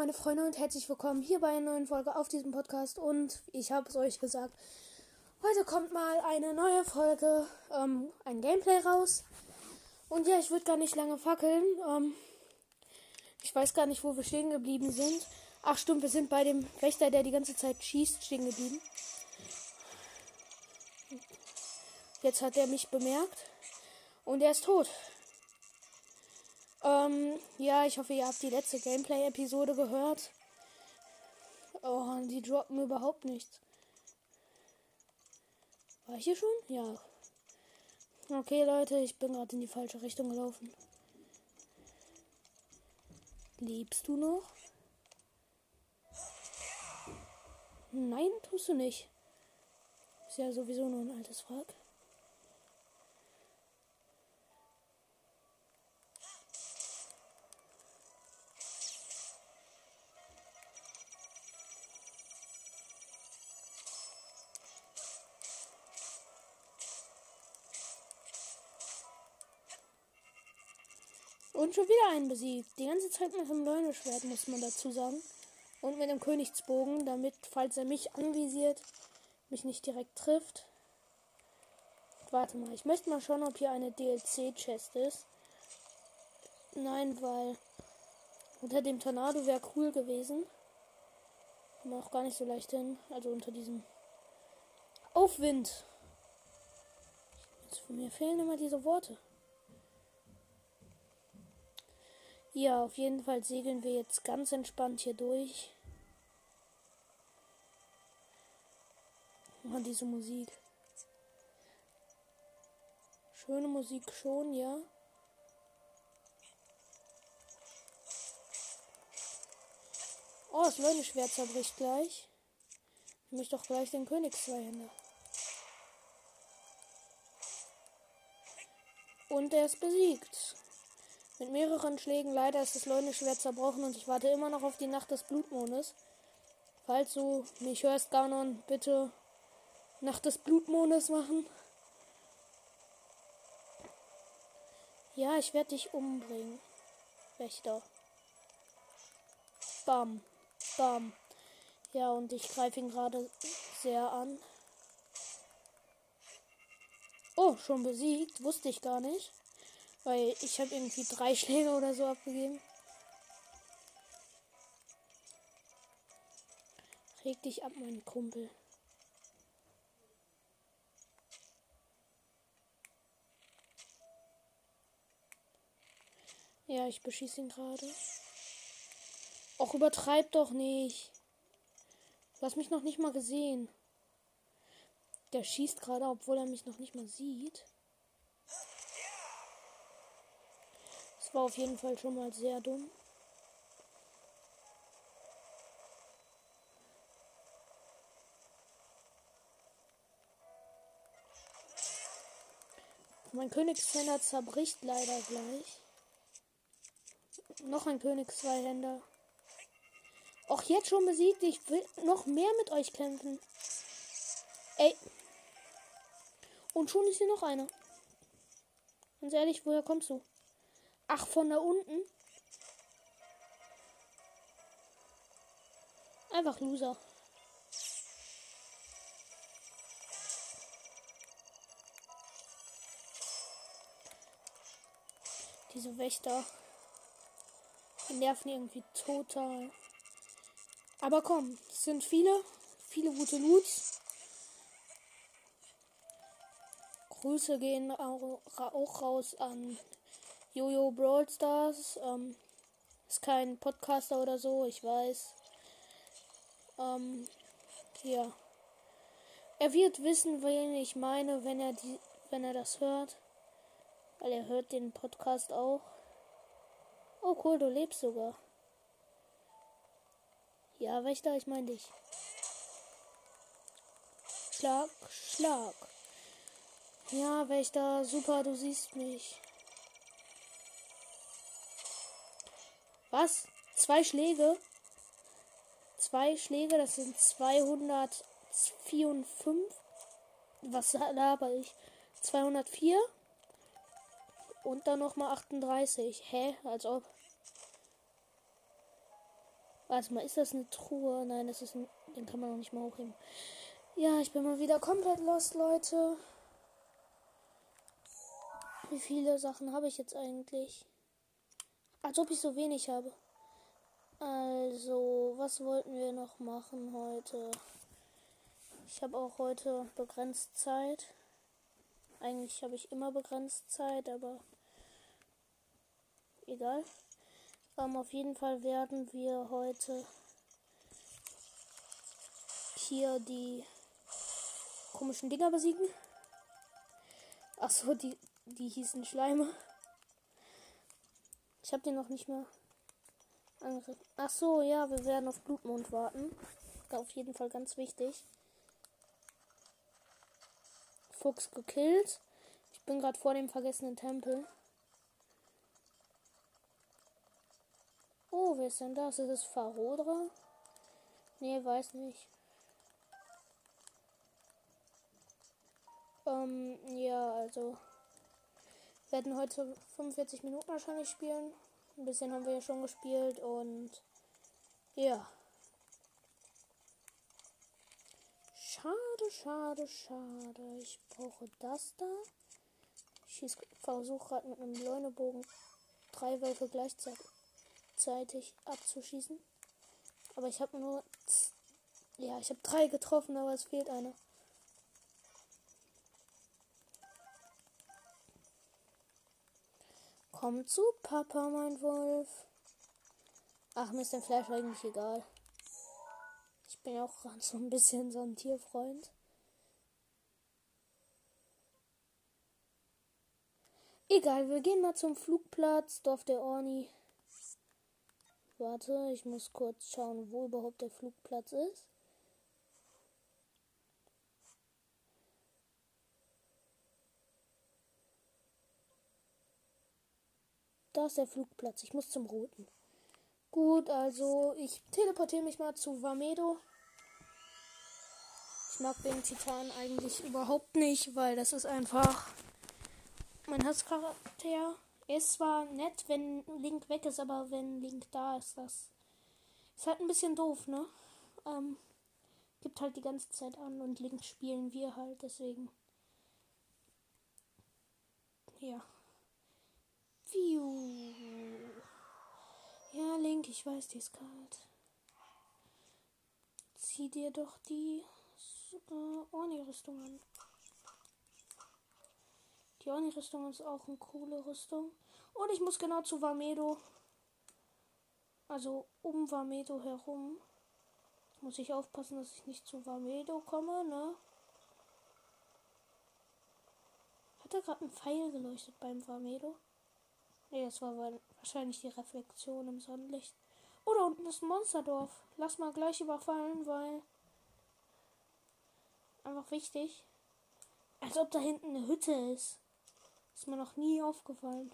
meine Freunde und herzlich willkommen hier bei einer neuen Folge auf diesem Podcast. Und ich habe es euch gesagt, heute kommt mal eine neue Folge, ähm, ein Gameplay raus. Und ja, ich würde gar nicht lange fackeln. Ähm, ich weiß gar nicht, wo wir stehen geblieben sind. Ach stimmt, wir sind bei dem Wächter, der die ganze Zeit schießt, stehen geblieben. Jetzt hat er mich bemerkt. Und er ist tot. Ähm, ja, ich hoffe, ihr habt die letzte Gameplay-Episode gehört. Oh, die droppen überhaupt nichts. War ich hier schon? Ja. Okay, Leute, ich bin gerade in die falsche Richtung gelaufen. Lebst du noch? Nein, tust du nicht. Ist ja sowieso nur ein altes Wrack. Und schon wieder einen besiegt. Die ganze Zeit mit dem Leuneschwert, muss man dazu sagen. Und mit dem Königsbogen, damit, falls er mich anvisiert, mich nicht direkt trifft. Warte mal, ich möchte mal schauen, ob hier eine DLC-Chest ist. Nein, weil unter dem Tornado wäre cool gewesen. Kommt auch gar nicht so leicht hin. Also unter diesem Aufwind. Mir fehlen immer diese Worte. Ja, auf jeden Fall segeln wir jetzt ganz entspannt hier durch. Und diese Musik. Schöne Musik schon, ja. Oh, das Leuneschwert zerbricht gleich. Ich möchte doch gleich den Königszweihänder. Und er ist besiegt. Mit mehreren Schlägen leider ist das Leuneschwert zerbrochen und ich warte immer noch auf die Nacht des Blutmondes. Falls du mich hörst, Ganon, bitte Nacht des Blutmondes machen. Ja, ich werde dich umbringen. Wächter. Bam. Bam. Ja, und ich greife ihn gerade sehr an. Oh, schon besiegt. Wusste ich gar nicht. Weil ich habe irgendwie drei Schläge oder so abgegeben. Reg dich ab, mein Kumpel. Ja, ich beschieße ihn gerade. Och, übertreib doch nicht. Du hast mich noch nicht mal gesehen. Der schießt gerade, obwohl er mich noch nicht mal sieht. War auf jeden Fall schon mal sehr dumm. Mein Königshänder zerbricht leider gleich. Noch ein Königszweihänder. Auch jetzt schon besiegt. Ich will noch mehr mit euch kämpfen. Ey. Und schon ist hier noch einer. Ganz ehrlich, woher kommst du? Ach, von da unten. Einfach Loser. Diese Wächter die nerven irgendwie total. Aber komm, es sind viele, viele gute Loots. Grüße gehen auch, auch raus an Jojo Brawl Stars. Ähm, ist kein Podcaster oder so, ich weiß. Ähm, ja. Er wird wissen, wen ich meine, wenn er die, wenn er das hört. Weil er hört den Podcast auch. Oh cool, du lebst sogar. Ja, Wächter, ich meine dich. Schlag, Schlag. Ja, Wächter, super, du siehst mich. Was? Zwei Schläge? Zwei Schläge, das sind 254. Was laber ich? 204? Und dann nochmal 38. Hä? Als ob. Warte mal, ist das eine Truhe? Nein, das ist ein. Den kann man noch nicht mal hochheben. Ja, ich bin mal wieder komplett lost, Leute. Wie viele Sachen habe ich jetzt eigentlich? Als ob ich so wenig habe. Also, was wollten wir noch machen heute? Ich habe auch heute begrenzt Zeit. Eigentlich habe ich immer begrenzt Zeit, aber egal. Ähm, auf jeden Fall werden wir heute hier die komischen Dinger besiegen. Achso, die, die hießen Schleime. Ich habe den noch nicht mehr angegriffen. Achso, ja, wir werden auf Blutmond warten. Auf jeden Fall ganz wichtig. Fuchs gekillt. Ich bin gerade vor dem vergessenen Tempel. Oh, wer ist denn das? Ist es Farodra? Nee, weiß nicht. Ähm, ja, also. Wir werden heute 45 Minuten wahrscheinlich spielen. Ein bisschen haben wir ja schon gespielt und ja. Schade, schade, schade. Ich brauche das da. Ich versuche gerade mit einem Leunebogen drei Wölfe gleichzeitig abzuschießen. Aber ich habe nur. Ja, ich habe drei getroffen, aber es fehlt einer. Komm zu Papa, mein Wolf. Ach, mir ist der Fleisch eigentlich egal. Ich bin ja auch so ein bisschen so ein Tierfreund. Egal, wir gehen mal zum Flugplatz, Dorf der Orni. Warte, ich muss kurz schauen, wo überhaupt der Flugplatz ist. Da ist der Flugplatz. Ich muss zum Roten. Gut, also ich teleportiere mich mal zu Vamedo. Ich mag den Titan eigentlich überhaupt nicht, weil das ist einfach mein Hasscharakter. Er ist zwar nett, wenn Link weg ist, aber wenn Link da ist, das ist halt ein bisschen doof, ne? Ähm, gibt halt die ganze Zeit an und Link spielen wir halt, deswegen. Ja. Piu. Ja, Link, ich weiß, die ist kalt. Zieh dir doch die äh, Orni-Rüstung an. Die Orni-Rüstung ist auch eine coole Rüstung. Und ich muss genau zu Vamedo. Also um Vamedo herum. Muss ich aufpassen, dass ich nicht zu Vamedo komme, ne? Hat er gerade ein Pfeil geleuchtet beim Vamedo? Ne, das war wahrscheinlich die Reflexion im Sonnenlicht. Oh, da unten ist ein Monsterdorf. Lass mal gleich überfallen, weil. Einfach wichtig. Als ob da hinten eine Hütte ist. Ist mir noch nie aufgefallen.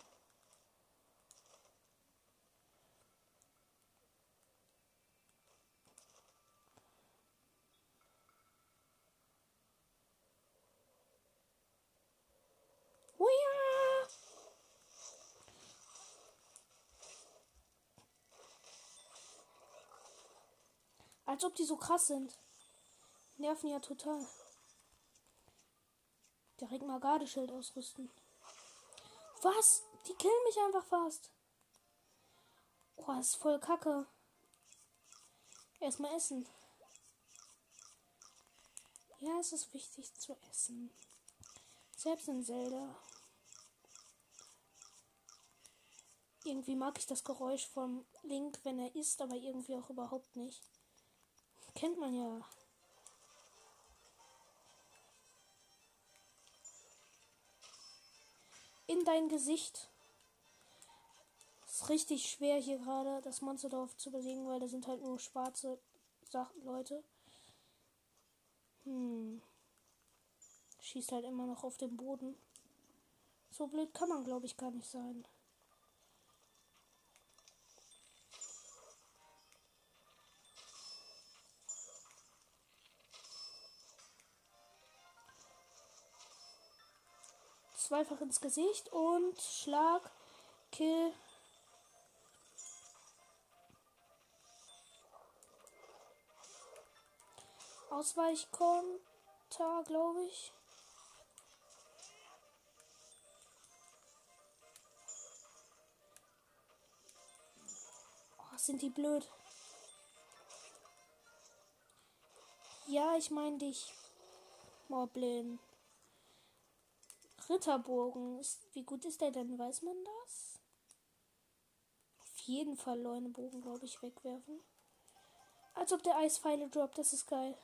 Als ob die so krass sind. Nerven ja total. Direkt mal Gardeschild ausrüsten. Was? Die killen mich einfach fast. Oh, das ist voll kacke. Erstmal essen. Ja, es ist wichtig zu essen. Selbst in Zelda. Irgendwie mag ich das Geräusch vom Link, wenn er isst, aber irgendwie auch überhaupt nicht. Kennt man ja. In dein Gesicht. Ist richtig schwer hier gerade das Monsterdorf zu besiegen, weil da sind halt nur schwarze Sachen, Leute. Hm. Schießt halt immer noch auf den Boden. So blöd kann man, glaube ich, gar nicht sein. zweifach ins Gesicht und Schlag, Kill. Ausweichkonter, glaube ich. Oh, sind die blöd. Ja, ich meine dich. Moblin. Ritterbogen. Ist, wie gut ist der denn? Weiß man das? Auf jeden Fall Leunebogen, glaube ich, wegwerfen. Als ob der Eispfeile droppt. Das ist geil.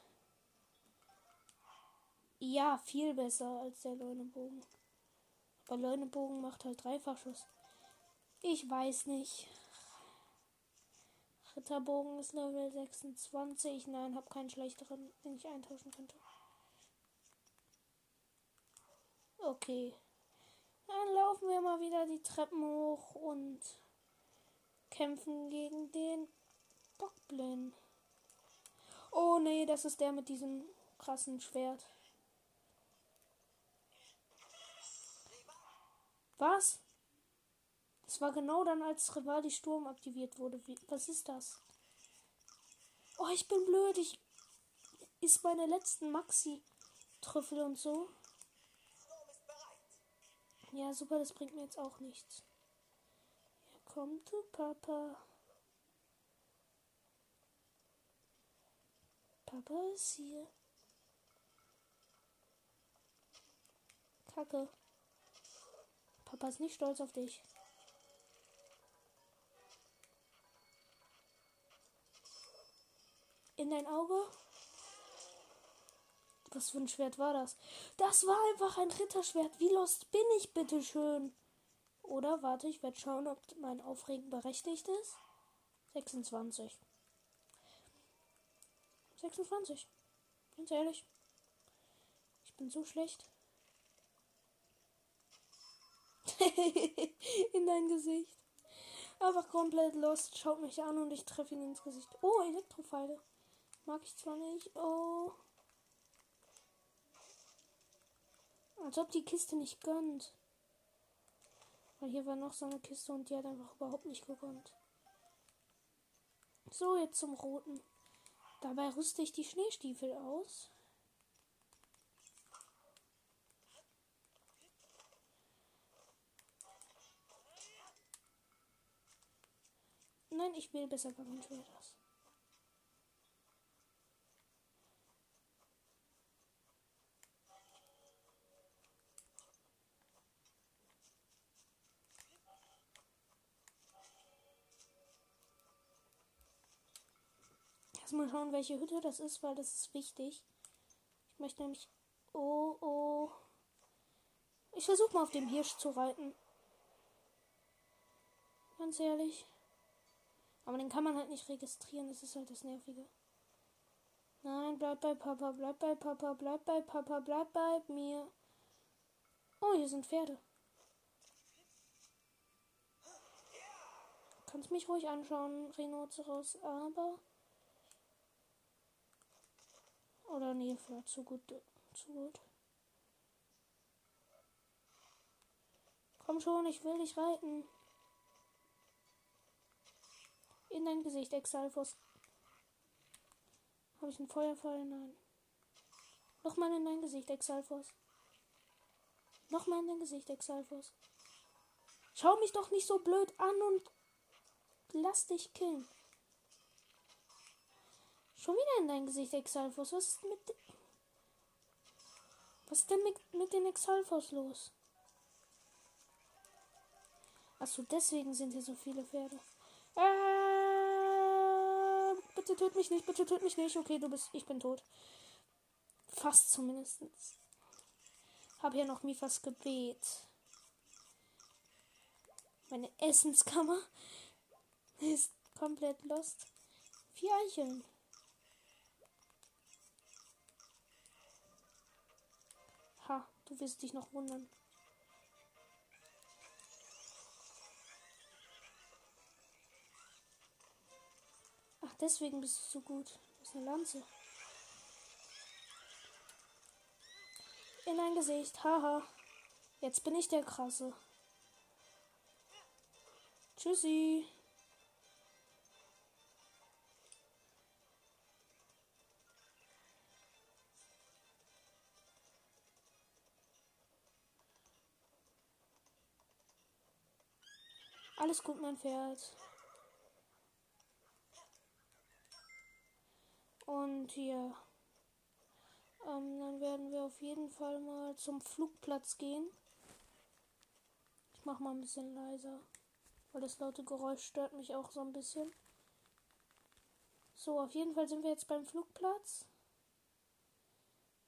Ja, viel besser als der Leunebogen. Aber Leunebogen macht halt Dreifachschuss. Ich weiß nicht. Ritterbogen ist Level 26. Nein, hab keinen schlechteren, den ich eintauschen könnte. Okay. Dann laufen wir mal wieder die Treppen hoch und kämpfen gegen den Bockblin. Oh nee, das ist der mit diesem krassen Schwert. Was? Das war genau dann, als Rivali Sturm aktiviert wurde. Wie, was ist das? Oh, ich bin blöd. Ich ist meine letzten Maxi-Trüffel und so. Ja, super, das bringt mir jetzt auch nichts. Hier kommt du, Papa. Papa ist hier. Kacke. Papa ist nicht stolz auf dich. In dein Auge? Was für ein Schwert war das? Das war einfach ein Ritterschwert. Wie lost bin ich, bitteschön? Oder warte, ich werde schauen, ob mein Aufregen berechtigt ist. 26. 26. Ganz ehrlich. Ich bin so schlecht. in dein Gesicht. Einfach komplett lost. Schaut mich an und ich treffe ihn ins Gesicht. Oh, Elektropfeile. Mag ich zwar nicht. Oh. Als ob die Kiste nicht gönnt. Weil hier war noch so eine Kiste und die hat einfach überhaupt nicht gegönnt. So, jetzt zum roten. Dabei rüste ich die Schneestiefel aus. Nein, ich will besser Garant das. Erstmal schauen, welche Hütte das ist, weil das ist wichtig. Ich möchte nämlich. Oh, oh. Ich versuche mal auf dem Hirsch zu reiten. Ganz ehrlich. Aber den kann man halt nicht registrieren, das ist halt das Nervige. Nein, bleib bei Papa, bleib bei Papa, bleib bei Papa, bleib bei mir. Oh, hier sind Pferde. Kannst mich ruhig anschauen, Rhinoceros, aber. Oder nee, war zu gut. Zu gut. Komm schon, ich will dich reiten. In dein Gesicht, Exalfos. Habe ich einen Feuerfall? Nein. Nochmal in dein Gesicht, Exalfos. Nochmal in dein Gesicht, Exalfos. Schau mich doch nicht so blöd an und lass dich killen. Schon wieder in dein Gesicht, Exalfos. Was ist mit. Was ist denn mit, mit den Exalfos los? Achso, deswegen sind hier so viele Pferde. Äh, bitte töt mich nicht, bitte töt mich nicht. Okay, du bist. Ich bin tot. Fast zumindest. Hab hier noch Mifas Gebet. Meine Essenskammer ist komplett lost. Vier Eicheln. Du wirst dich noch wundern. Deswegen bist du so gut. Das ist eine Lanze. In dein Gesicht. Haha. Jetzt bin ich der Krasse. Tschüssi. Alles gut, mein Pferd. Und hier. Ähm, dann werden wir auf jeden Fall mal zum Flugplatz gehen. Ich mach mal ein bisschen leiser. Weil das laute Geräusch stört mich auch so ein bisschen. So, auf jeden Fall sind wir jetzt beim Flugplatz.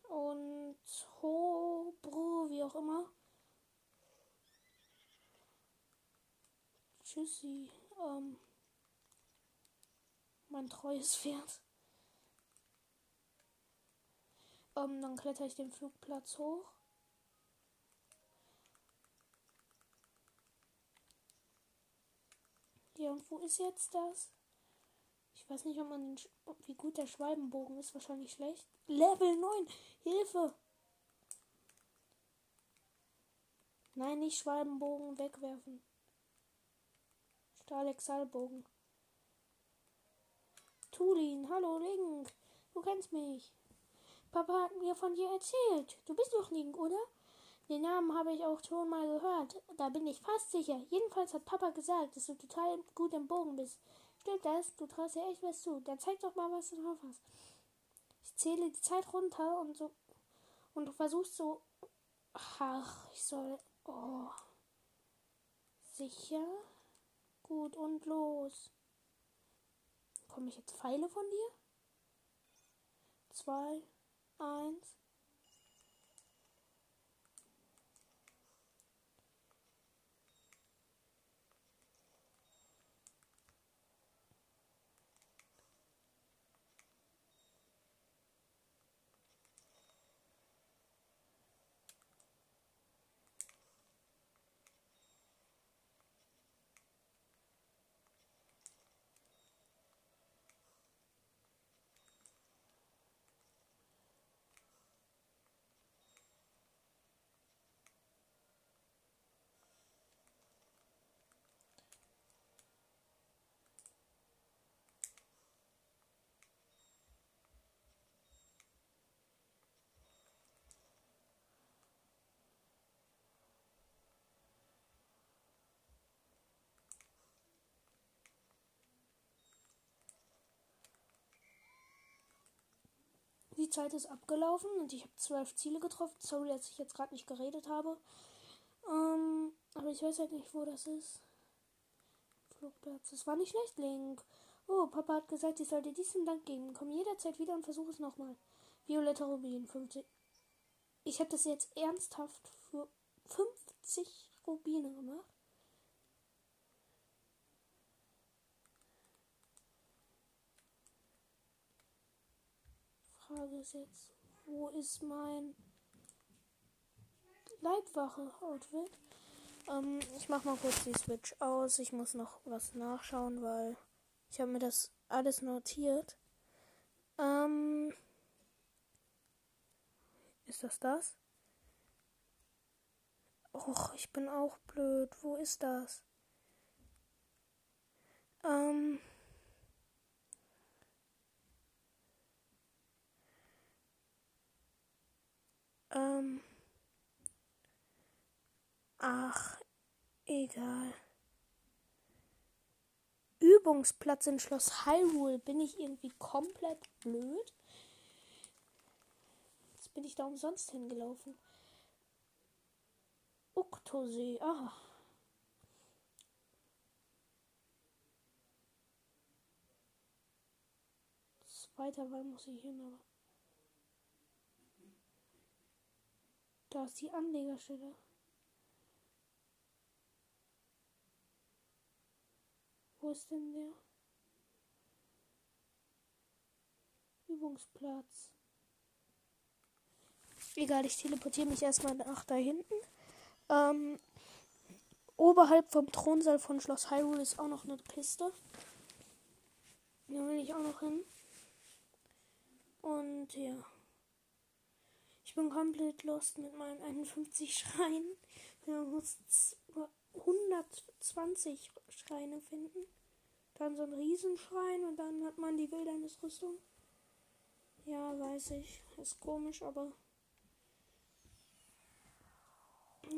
Und Hobro, wie auch immer. Tschüssi. Ähm, mein treues Pferd. Ähm, dann kletter ich den Flugplatz hoch. Ja, und wo ist jetzt das? Ich weiß nicht, ob man den, wie gut der Schwalbenbogen ist. Wahrscheinlich schlecht. Level 9. Hilfe. Nein, nicht Schwalbenbogen wegwerfen. Stahlexalbogen. Tulin, hallo Link. Du kennst mich. Papa hat mir von dir erzählt. Du bist doch Link, oder? Den Namen habe ich auch schon mal gehört. Da bin ich fast sicher. Jedenfalls hat Papa gesagt, dass du total gut im Bogen bist. Stimmt das? Du traust dir echt was zu. Dann zeig doch mal, was du drauf hast. Ich zähle die Zeit runter und so. Und du versuchst so. Ach, ich soll. Oh. Sicher? Gut und los. Komme ich jetzt Pfeile von dir? Zwei, eins. Zeit ist abgelaufen und ich habe zwölf Ziele getroffen. Sorry, dass ich jetzt gerade nicht geredet habe. Ähm, aber ich weiß halt nicht, wo das ist. Flugplatz. Das war nicht schlecht, Link. Oh, Papa hat gesagt, ich soll dir diesen Dank geben. Komm jederzeit wieder und versuche es nochmal. Violetta Rubin, 50. Ich habe das jetzt ernsthaft für 50 Rubine gemacht. Frage ist jetzt, wo ist mein Leibwache-Outfit? Ähm, ich mach mal kurz die Switch aus. Ich muss noch was nachschauen, weil ich habe mir das alles notiert. Ähm, ist das das? Och, ich bin auch blöd. Wo ist das? Ähm. Ach, egal. Übungsplatz in Schloss Hyrule. Bin ich irgendwie komplett blöd? Jetzt bin ich da umsonst hingelaufen. Uktosee. Ah. Zweiter Wahl muss ich hin, aber. Da ist die Anlegerstelle. Wo ist denn der? Übungsplatz. Egal, ich teleportiere mich erstmal nach da hinten. Ähm, oberhalb vom Thronsaal von Schloss Hyrule ist auch noch eine Piste. Da will ich auch noch hin. Und ja. Ich bin komplett lost mit meinen 51 Schreien. Wir muss 120 Schreine finden. Dann so ein Riesenschrein und dann hat man die Wildnisrüstung. Ja, weiß ich. Ist komisch, aber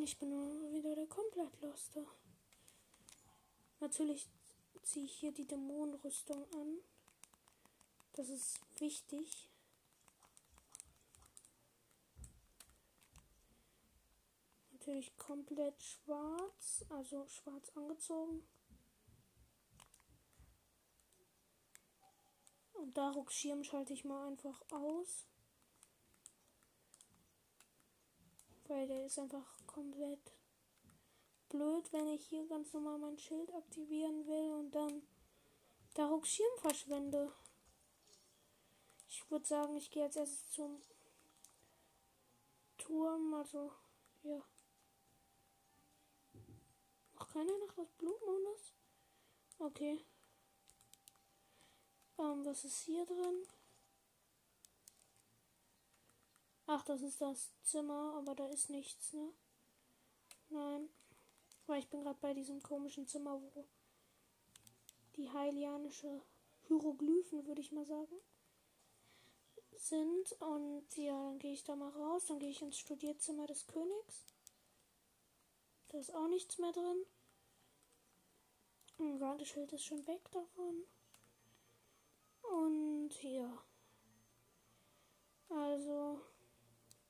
ich bin wieder der komplett Loste. Natürlich ziehe ich hier die Dämonenrüstung an. Das ist wichtig. Natürlich komplett schwarz, also schwarz angezogen. Und Daruks Schirm schalte ich mal einfach aus. Weil der ist einfach komplett blöd, wenn ich hier ganz normal mein Schild aktivieren will und dann Daruks Schirm verschwende. Ich würde sagen, ich gehe als erstes zum Turm, also ja. Noch keine Nacht des Blutmondes? Okay. Ähm, was ist hier drin? Ach, das ist das Zimmer, aber da ist nichts, ne? Nein. Weil ich bin gerade bei diesem komischen Zimmer, wo die heilianische Hieroglyphen, würde ich mal sagen, sind. Und ja, dann gehe ich da mal raus. Dann gehe ich ins Studierzimmer des Königs. Da ist auch nichts mehr drin. Ein Warteschild ist schon weg davon. Und ja. Also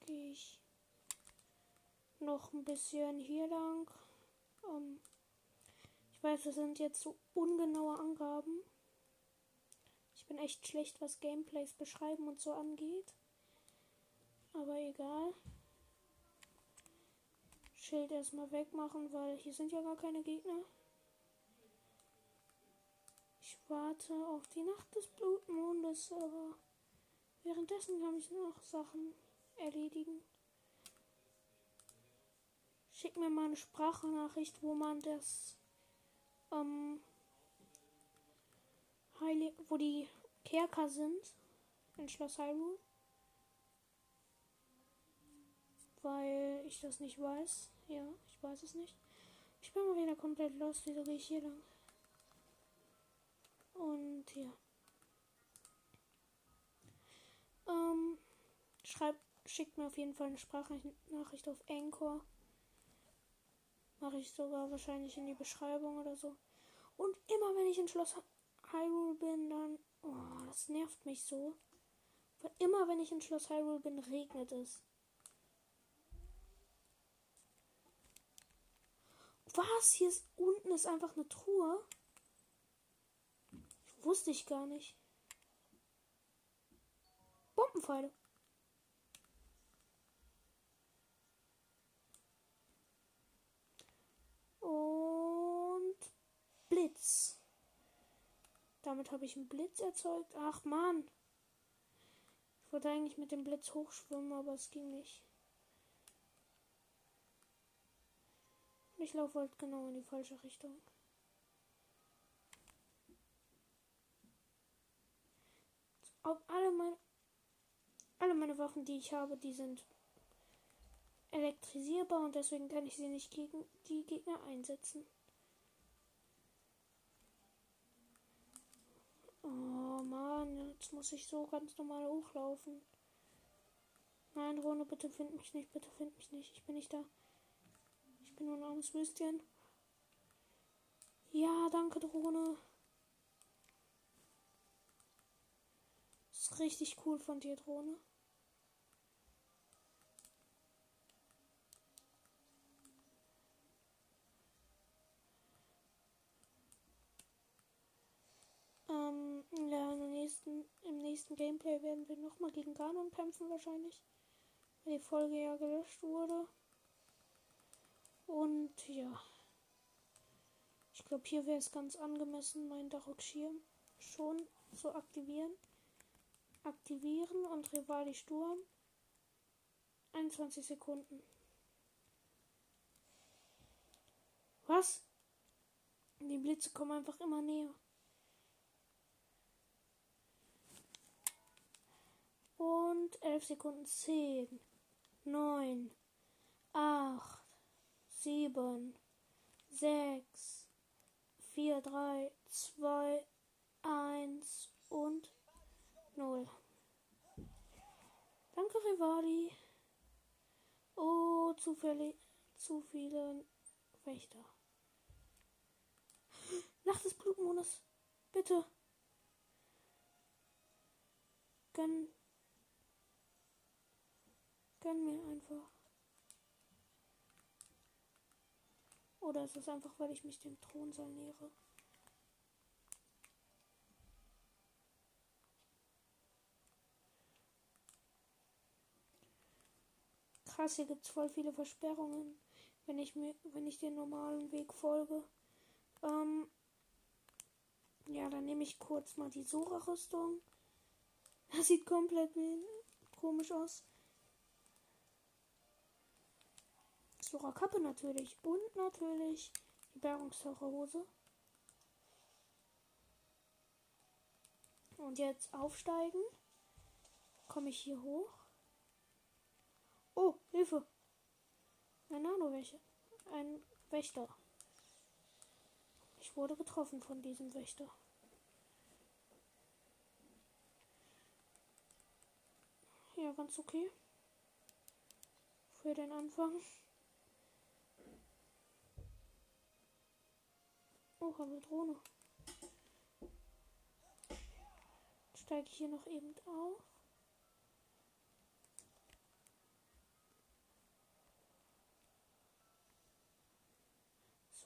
gehe ich noch ein bisschen hier lang. Ähm, ich weiß, das sind jetzt so ungenaue Angaben. Ich bin echt schlecht, was Gameplays beschreiben und so angeht. Aber egal. Schild erstmal wegmachen, weil hier sind ja gar keine Gegner. Warte auf die Nacht des Blutmondes, aber währenddessen kann ich noch Sachen erledigen. Schick mir mal eine Sprachnachricht, wo man das ähm, Heilig wo die Kerker sind in Schloss Hyrule. Weil ich das nicht weiß. Ja, ich weiß es nicht. Ich bin mal wieder komplett los. Wieso gehe ich hier lang? Und ja. Ähm, schreibt, schickt mir auf jeden Fall eine Sprachnachricht auf Anchor. Mache ich sogar wahrscheinlich in die Beschreibung oder so. Und immer wenn ich in Schloss Hyrule bin, dann. Oh, das nervt mich so. Weil immer wenn ich in Schloss Hyrule bin, regnet es. Was? Hier ist unten ist einfach eine Truhe. Wusste ich gar nicht. Bombenpfeile. Und Blitz. Damit habe ich einen Blitz erzeugt. Ach man. Ich wollte eigentlich mit dem Blitz hochschwimmen, aber es ging nicht. Ich laufe halt genau in die falsche Richtung. Ob alle meine alle meine Waffen, die ich habe, die sind elektrisierbar und deswegen kann ich sie nicht gegen die Gegner einsetzen. Oh Mann, jetzt muss ich so ganz normal hochlaufen. Nein, Rone, bitte find mich nicht, bitte find mich nicht. Ich bin nicht da. Ich bin nur ein armes Würstchen. Ja, danke, Drohne. Ist richtig cool von dir, Drohne. Ähm, ja, im nächsten, im nächsten Gameplay werden wir nochmal gegen Ganon kämpfen wahrscheinlich. Weil die Folge ja gelöscht wurde. Und ja. Ich glaube, hier wäre es ganz angemessen, meinen Darok-Schirm schon zu aktivieren aktivieren und Rivali Sturm. 21 Sekunden. Was? Die Blitze kommen einfach immer näher. Und 11 Sekunden. 10, 9, 8, 7, 6, 4, 3, 2, 1 und 0. Danke, Rivali. Oh, zufällig. Zu viele Wächter. Nacht des Blutmondes. Bitte. Gönn. Gönn mir einfach. Oder ist es einfach, weil ich mich dem Thronsaal nähere? Krass, hier gibt es voll viele Versperrungen, wenn ich mir, wenn ich den normalen Weg folge. Ähm, ja, dann nehme ich kurz mal die Sora-Rüstung. Das sieht komplett komisch aus. Sora Kappe natürlich. Und natürlich die Bergungstaucherhose. Und jetzt aufsteigen. Komme ich hier hoch. Hilfe. Ein Nano-Wächter. Ein Wächter. Ich wurde getroffen von diesem Wächter. Ja, ganz okay. Für den Anfang. Oh, eine Drohne. Steige ich hier noch eben auf.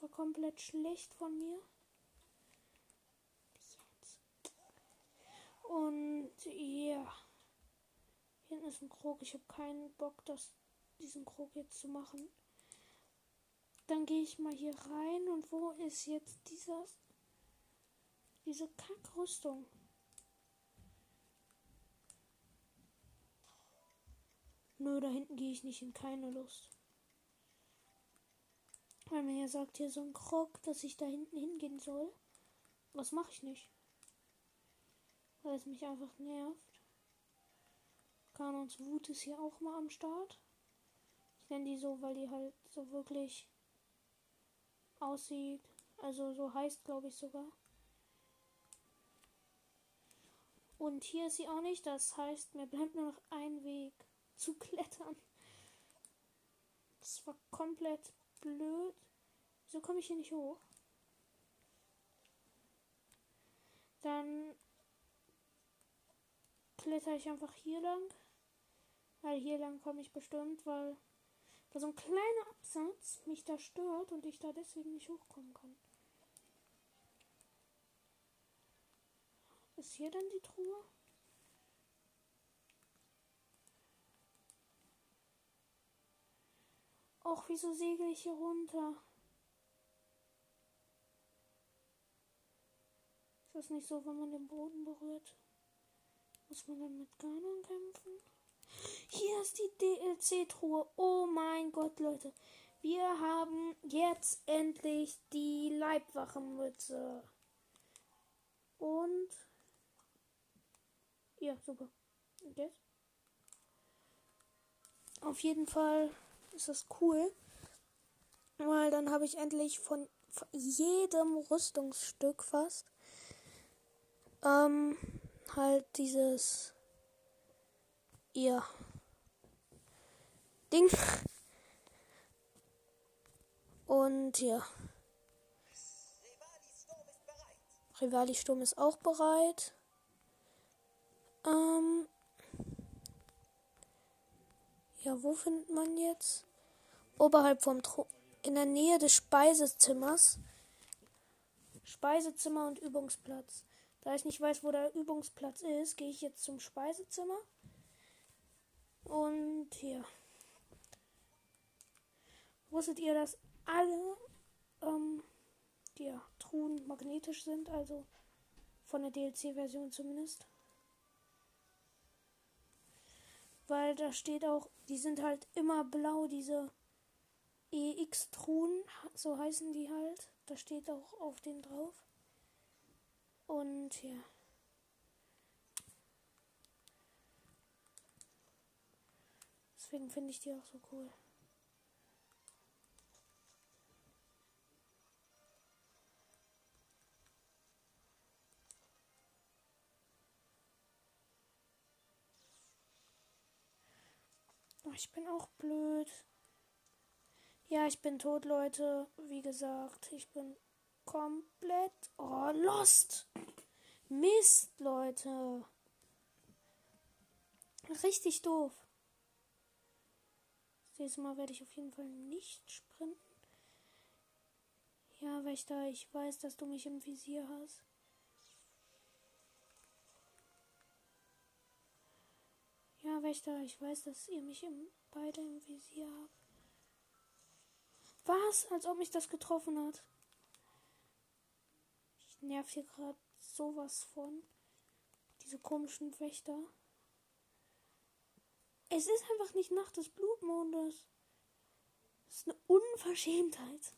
War komplett schlecht von mir. Und ja. Hinten ist ein Krog. Ich habe keinen Bock, das, diesen Krog jetzt zu machen. Dann gehe ich mal hier rein. Und wo ist jetzt dieser, diese Kackrüstung? Nö, da hinten gehe ich nicht hin. Keine Lust. Weil mir ja sagt hier so ein Krog, dass ich da hinten hingehen soll. Was mache ich nicht? Weil es mich einfach nervt. Kanons Wut ist hier auch mal am Start. Ich nenne die so, weil die halt so wirklich aussieht. Also so heißt, glaube ich sogar. Und hier ist sie auch nicht. Das heißt, mir bleibt nur noch ein Weg zu klettern. Das war komplett blöd. Wieso komme ich hier nicht hoch? Dann kletter ich einfach hier lang. Weil hier lang komme ich bestimmt, weil da so ein kleiner Absatz mich da stört und ich da deswegen nicht hochkommen kann. Ist hier denn die Truhe? Och, wieso segel ich hier runter? Ist das nicht so, wenn man den Boden berührt? Muss man dann mit Ganon kämpfen? Hier ist die DLC-Truhe. Oh mein Gott, Leute. Wir haben jetzt endlich die Leibwachenmütze. Und. Ja, super. Und jetzt? Auf jeden Fall ist das cool. Weil dann habe ich endlich von jedem Rüstungsstück fast ähm, halt dieses ihr Ding. Und ja. Rivali Sturm ist auch bereit. Ähm. Ja, wo findet man jetzt? Oberhalb vom Thron. In der Nähe des Speisezimmers. Speisezimmer und Übungsplatz. Da ich nicht weiß, wo der Übungsplatz ist, gehe ich jetzt zum Speisezimmer. Und hier. Wusstet ihr, dass alle ähm, die Truhen magnetisch sind? Also von der DLC-Version zumindest. Weil da steht auch, die sind halt immer blau, diese EX-Truhen, so heißen die halt. Da steht auch auf den drauf. Und ja. Deswegen finde ich die auch so cool. Oh, ich bin auch blöd. Ja, ich bin tot, Leute. Wie gesagt, ich bin komplett. Oh, lost. Mist, Leute. Richtig doof. Dieses Mal werde ich auf jeden Fall nicht sprinten. Ja, Wächter, ich weiß, dass du mich im Visier hast. Ja, Wächter, ich weiß, dass ihr mich im, beide im Visier habt. Was? Als ob mich das getroffen hat. Ich nerv hier gerade sowas von. Diese komischen Wächter. Es ist einfach nicht Nacht des Blutmondes. Das ist eine Unverschämtheit.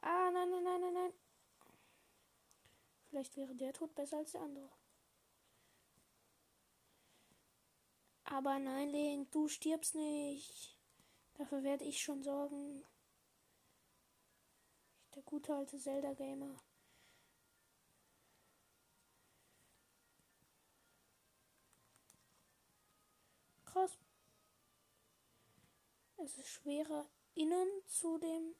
Ah, nein, nein, nein, nein, nein. Vielleicht wäre der Tod besser als der andere. Aber nein, Link, du stirbst nicht. Dafür werde ich schon sorgen. Der gute alte Zelda-Gamer. Krass. Es ist schwerer, innen zu dem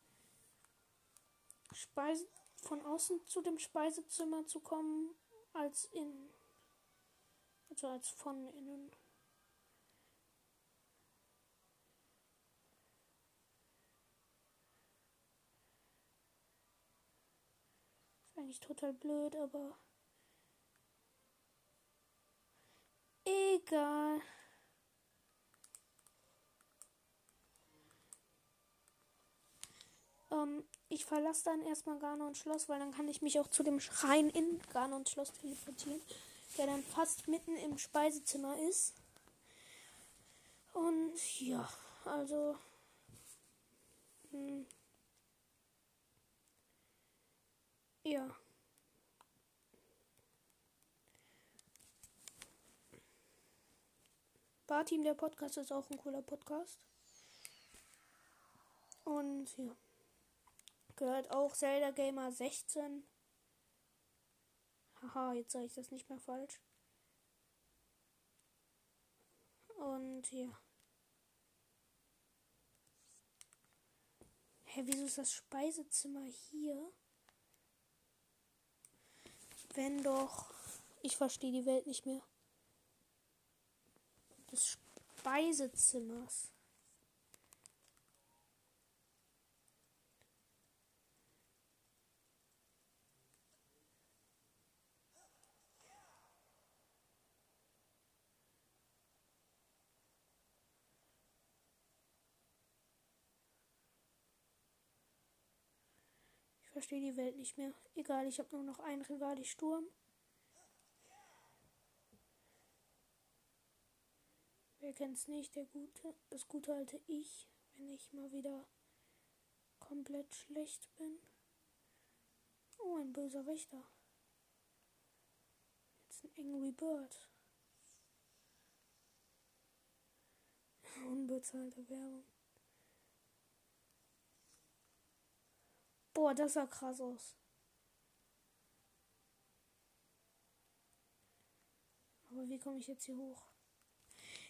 Speise von außen zu dem Speisezimmer zu kommen, als in. Also als von innen. eigentlich total blöd, aber egal. Ähm, ich verlasse dann erstmal Garnons Schloss, weil dann kann ich mich auch zu dem Schrein in Garnons Schloss teleportieren, der dann fast mitten im Speisezimmer ist. Und ja, also. Mh. Hm. Ja. Barteam, der Podcast ist auch ein cooler Podcast. Und ja. Gehört auch Zelda Gamer 16. Haha, jetzt sage ich das nicht mehr falsch. Und ja. Hä, wieso ist das Speisezimmer hier? Wenn doch. Ich verstehe die Welt nicht mehr. Des Speisezimmers. Verstehe die Welt nicht mehr. Egal, ich habe nur noch einen Rivali Sturm. Wer kennt's nicht? Der gute, das gute alte Ich, wenn ich mal wieder komplett schlecht bin. Oh, ein böser Wächter. Jetzt ein Angry Bird. Unbezahlte Werbung. Boah, das sah krass aus. Aber wie komme ich jetzt hier hoch?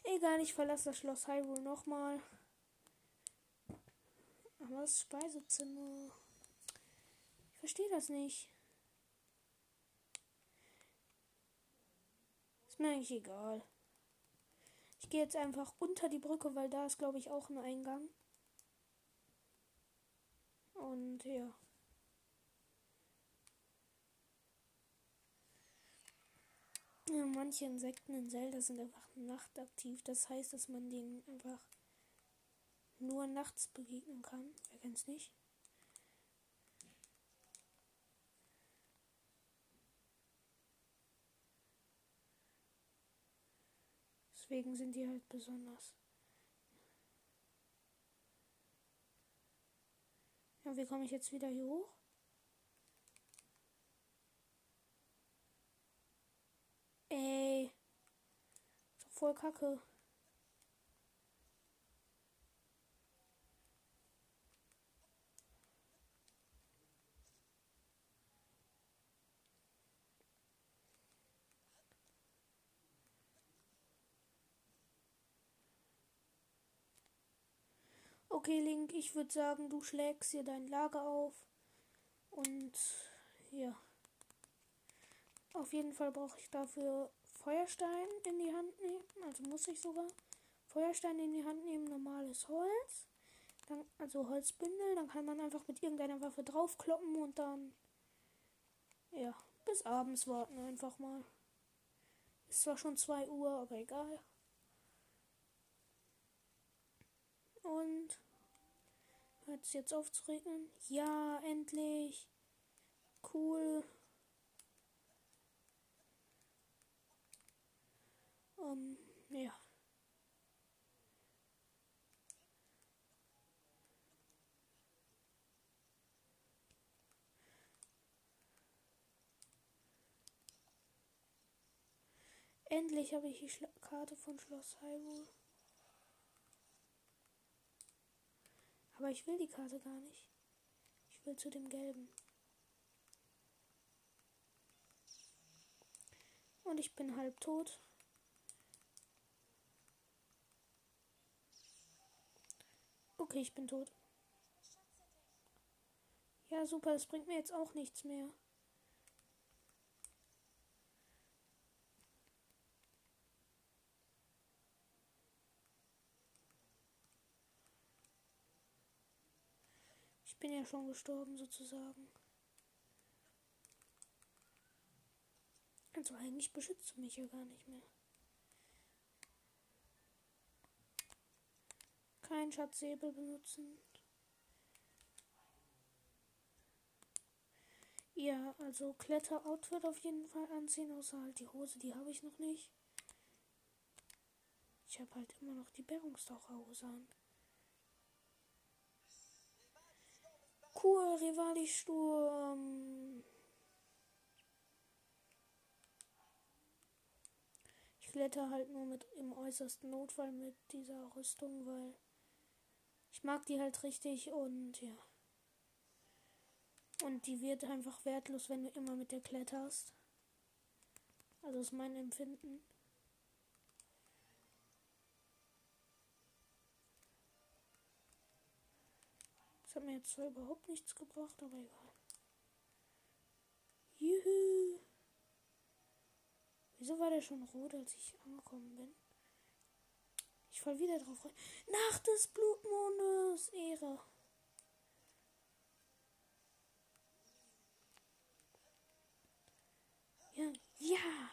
Egal, ich verlasse das Schloss Hyrule nochmal. Aber das Speisezimmer. Ich verstehe das nicht. Ist mir eigentlich egal. Ich gehe jetzt einfach unter die Brücke, weil da ist, glaube ich, auch ein Eingang. Und ja. Manche Insekten in Zelda sind einfach nachtaktiv. Das heißt, dass man denen einfach nur nachts begegnen kann. Wer kennt's nicht? Deswegen sind die halt besonders. Ja, wie komme ich jetzt wieder hier hoch? Ey. Ist doch voll kacke. Okay, Link, ich würde sagen, du schlägst hier dein Lager auf. Und ja. Auf jeden Fall brauche ich dafür Feuerstein in die Hand nehmen. Also muss ich sogar Feuerstein in die Hand nehmen, normales Holz. Dann, also Holzbündel. Dann kann man einfach mit irgendeiner Waffe draufkloppen und dann. Ja, bis abends warten einfach mal. Ist zwar schon 2 Uhr, aber egal. Und hört es jetzt auf zu regnen? Ja, endlich. Cool. Ähm, ja. Endlich habe ich die Schla Karte von Schloss Hyrule. Aber ich will die Karte gar nicht. Ich will zu dem gelben. Und ich bin halb tot. Okay, ich bin tot. Ja, super, das bringt mir jetzt auch nichts mehr. Ich bin ja schon gestorben sozusagen. Also eigentlich beschützt du mich ja gar nicht mehr. Kein Schatzsäbel benutzen. Ja, also Kletter-Outfit auf jeden Fall anziehen, außer halt die Hose, die habe ich noch nicht. Ich habe halt immer noch die Bergungstaucherhose an. Cool, Rivali-Sturm. Ich kletter halt nur mit im äußersten Notfall mit dieser Rüstung, weil mag die halt richtig und ja. Und die wird einfach wertlos, wenn du immer mit der kletterst. Also ist mein Empfinden. Das hat mir jetzt zwar überhaupt nichts gebracht, aber egal. Juhu. Wieso war der schon rot, als ich angekommen bin? Fall wieder drauf rein. Nacht des Blutmondes. Ehre. Ja, ja.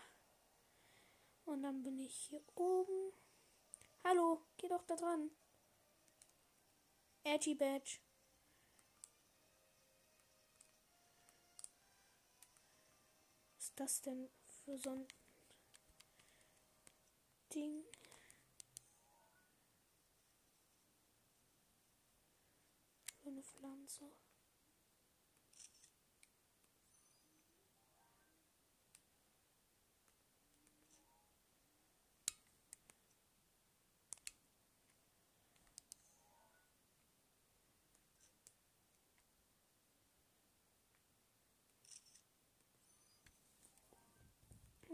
Und dann bin ich hier oben. Hallo, geh doch da dran. Edgy Badge. das denn für so ein Ding? Für eine Pflanze.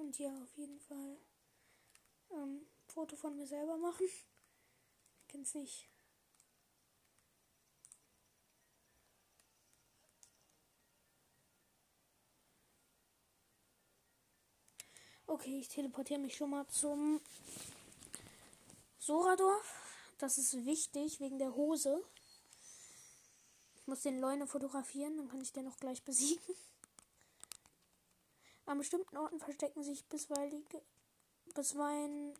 Und ja, auf jeden Fall ähm, Foto von mir selber machen. Kenn's nicht. Okay, ich teleportiere mich schon mal zum Soradorf. Das ist wichtig wegen der Hose. Ich muss den Leune fotografieren, dann kann ich den auch gleich besiegen. An bestimmten Orten verstecken sich bisweilen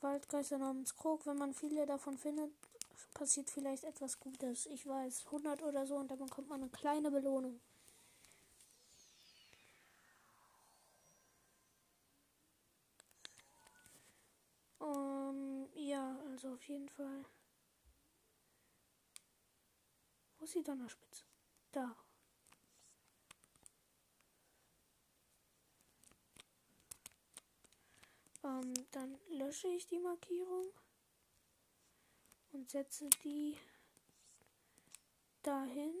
Waldgeister namens Krog. Wenn man viele davon findet, passiert vielleicht etwas Gutes. Ich weiß, 100 oder so und dann bekommt man eine kleine Belohnung. Um, ja, also auf jeden Fall. Wo ist die Donnerspitze? Da. Ähm, dann lösche ich die Markierung und setze die dahin.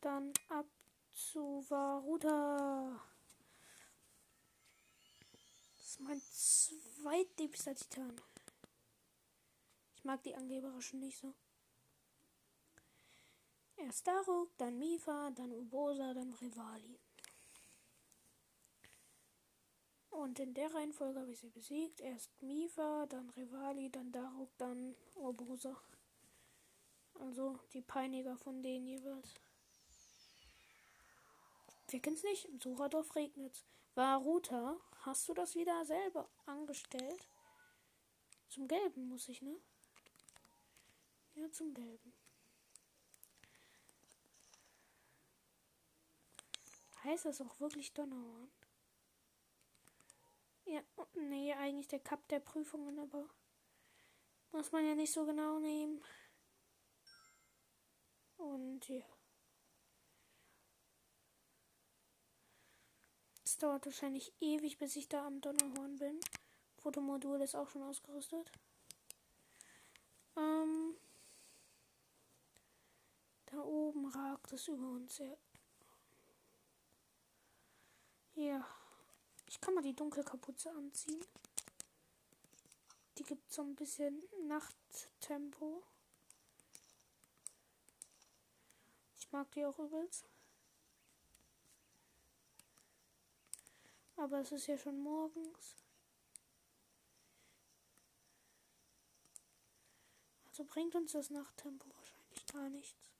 Dann ab zu Varuta. Das ist mein zweitliebster Titan. Ich mag die Angeberischen nicht so. Erst Daruk, dann Mifa, dann Ubosa, dann Rivali. Und in der Reihenfolge habe ich sie besiegt. Erst Mifa, dann Rivali, dann Daruk, dann Urbosa. Also die Peiniger von denen jeweils. Wir kennen es nicht. Im Sucherdorf regnet Varuta, hast du das wieder selber angestellt? Zum Gelben muss ich, ne? Ja, zum Gelben. Heißt das auch wirklich Donnerhorn? Ja, nee, eigentlich der Cup der Prüfungen, aber muss man ja nicht so genau nehmen. Und ja. Es dauert wahrscheinlich ewig, bis ich da am Donnerhorn bin. Fotomodul ist auch schon ausgerüstet. Ähm, da oben ragt es über uns. Ja. ja. Ich kann mal die Dunkelkapuze anziehen. Die gibt so ein bisschen Nachttempo. Ich mag die auch übelst. Aber es ist ja schon morgens. Also bringt uns das Nachttempo wahrscheinlich gar nichts.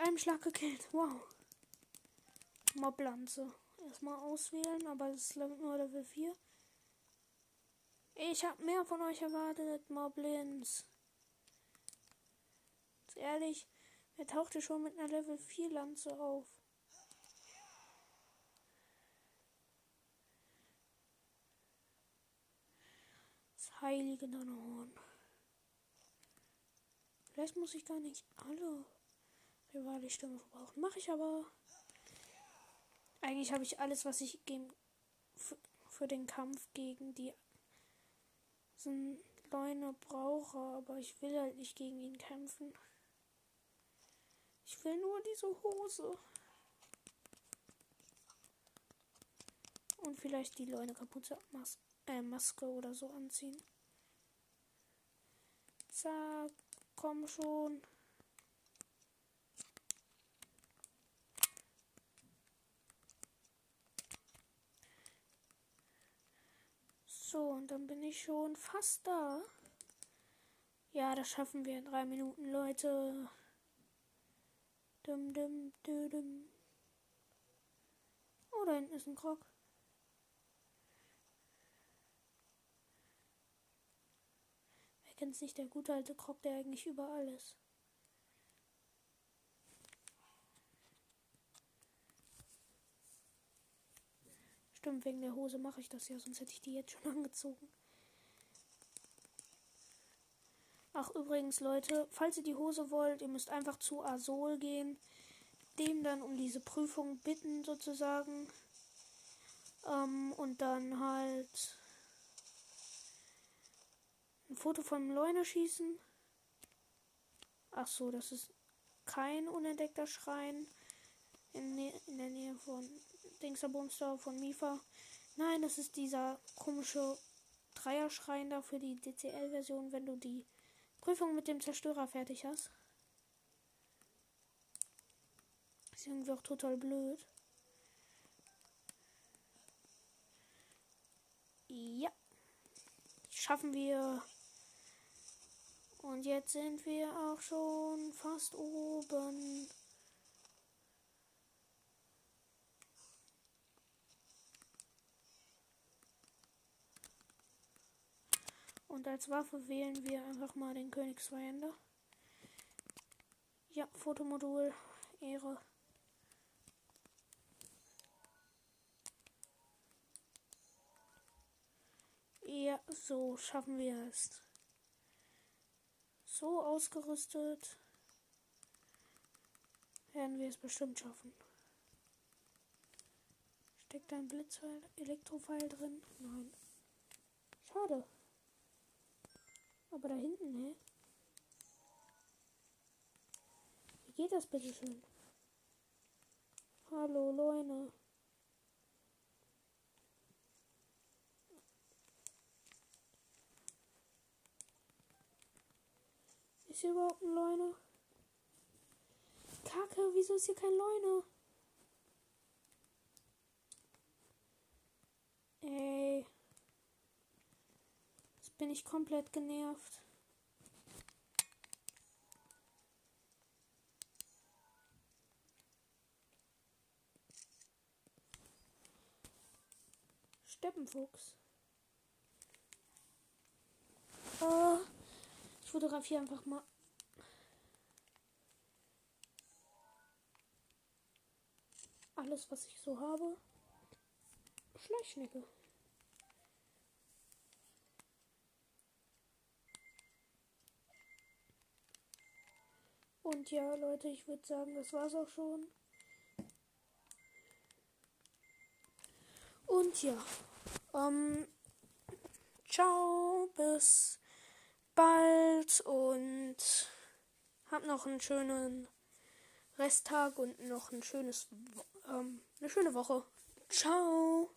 Mit einem Schlag gekillt. Wow. Moblanze. Erstmal auswählen, aber es ist nur Level 4. Ich habe mehr von euch erwartet, Moblins. Ehrlich, er tauchte schon mit einer Level 4 Lanze auf. Das heilige Donnerhorn. Vielleicht muss ich gar nicht alle Rivali-Stürme verbrauchen. Mache ich aber. Eigentlich habe ich alles, was ich für den Kampf gegen die Leune brauche, aber ich will halt nicht gegen ihn kämpfen. Ich will nur diese Hose. Und vielleicht die Leute Kapuze, Mas äh, Maske oder so anziehen. Zack, komm schon. So, und dann bin ich schon fast da. Ja, das schaffen wir in drei Minuten, Leute. Dum, dum, dum, dum. Oh, da hinten ist ein Krog. Wer kennt es nicht, der gute alte Krog, der eigentlich überall ist. Stimmt, wegen der Hose mache ich das ja, sonst hätte ich die jetzt schon angezogen. Ach, übrigens, Leute, falls ihr die Hose wollt, ihr müsst einfach zu Asol gehen, dem dann um diese Prüfung bitten, sozusagen. Ähm, und dann halt ein Foto vom Leune schießen. Ach so, das ist kein unentdeckter Schrein in, in der Nähe von Dingsterbumster von Mifa. Nein, das ist dieser komische Dreierschrein da für die DCL-Version, wenn du die Prüfung mit dem Zerstörer fertig hast. Ist irgendwie auch total blöd. Ja. Schaffen wir. Und jetzt sind wir auch schon fast oben. Und als Waffe wählen wir einfach mal den Königsweihender. Ja, Fotomodul, Ehre. Ja, so schaffen wir es. So ausgerüstet werden wir es bestimmt schaffen. Steckt ein Blitzpfeil, Elektropfeil drin? Nein. Schade. Aber da hinten, hä? Wie geht das bitte schön? Hallo, Leute. Ist hier überhaupt ein Leune? Kacke, wieso ist hier kein Leune? Ey. Bin ich komplett genervt. Steppenfuchs. Äh, ich fotografiere einfach mal. Alles, was ich so habe. Schleichschnecke. Und ja, Leute, ich würde sagen, das war's auch schon. Und ja, ähm, ciao, bis bald und hab noch einen schönen Resttag und noch ein schönes, ähm, eine schöne Woche. Ciao.